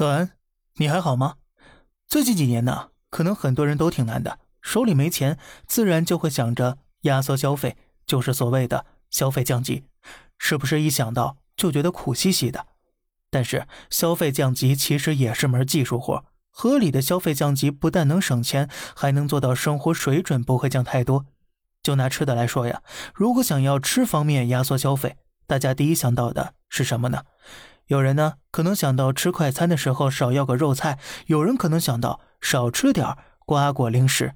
早安，你还好吗？最近几年呢，可能很多人都挺难的，手里没钱，自然就会想着压缩消费，就是所谓的消费降级，是不是一想到就觉得苦兮兮的？但是消费降级其实也是门技术活，合理的消费降级不但能省钱，还能做到生活水准不会降太多。就拿吃的来说呀，如果想要吃方面压缩消费，大家第一想到的是什么呢？有人呢可能想到吃快餐的时候少要个肉菜，有人可能想到少吃点瓜果零食，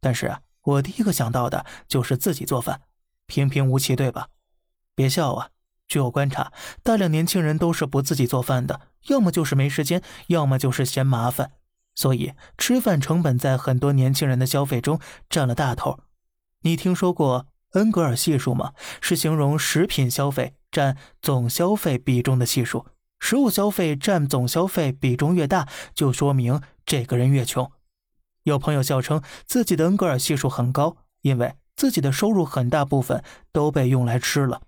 但是啊，我第一个想到的就是自己做饭，平平无奇，对吧？别笑啊！据我观察，大量年轻人都是不自己做饭的，要么就是没时间，要么就是嫌麻烦，所以吃饭成本在很多年轻人的消费中占了大头。你听说过恩格尔系数吗？是形容食品消费。占总消费比重的系数，食物消费占总消费比重越大，就说明这个人越穷。有朋友笑称自己的恩格尔系数很高，因为自己的收入很大部分都被用来吃了。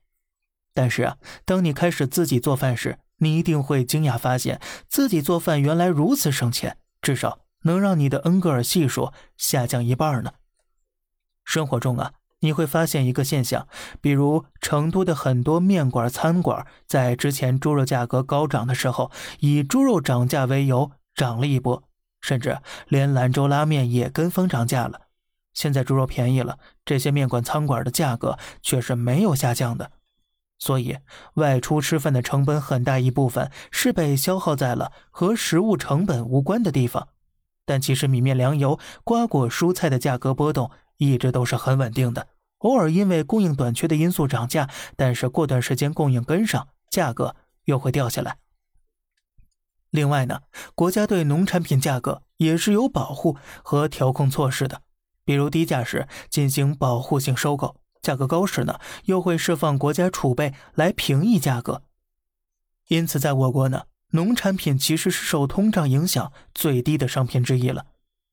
但是啊，当你开始自己做饭时，你一定会惊讶发现自己做饭原来如此省钱，至少能让你的恩格尔系数下降一半呢。生活中啊。你会发现一个现象，比如成都的很多面馆餐馆，在之前猪肉价格高涨的时候，以猪肉涨价为由涨了一波，甚至连兰州拉面也跟风涨价了。现在猪肉便宜了，这些面馆餐馆的价格却是没有下降的。所以，外出吃饭的成本很大一部分是被消耗在了和食物成本无关的地方。但其实米面粮油、瓜果蔬菜的价格波动。一直都是很稳定的，偶尔因为供应短缺的因素涨价，但是过段时间供应跟上，价格又会掉下来。另外呢，国家对农产品价格也是有保护和调控措施的，比如低价时进行保护性收购，价格高时呢又会释放国家储备来平抑价格。因此，在我国呢，农产品其实是受通胀影响最低的商品之一了。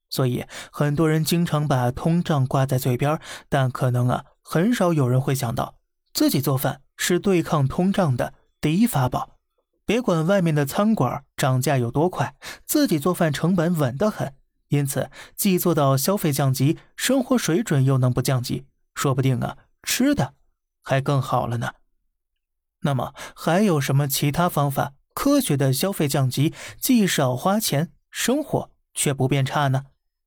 所以很多人经常把通胀挂在嘴边，但可能啊，很少有人会想到自己做饭是对抗通胀的第一法宝。别管外面的餐馆涨价有多快，自己做饭成本稳得很。因此，既做到消费降级，生活水准又能不降级，说不定啊，吃的还更好了呢。那么，还有什么其他方法科学的消费降级，既少花钱，生活却不变差呢？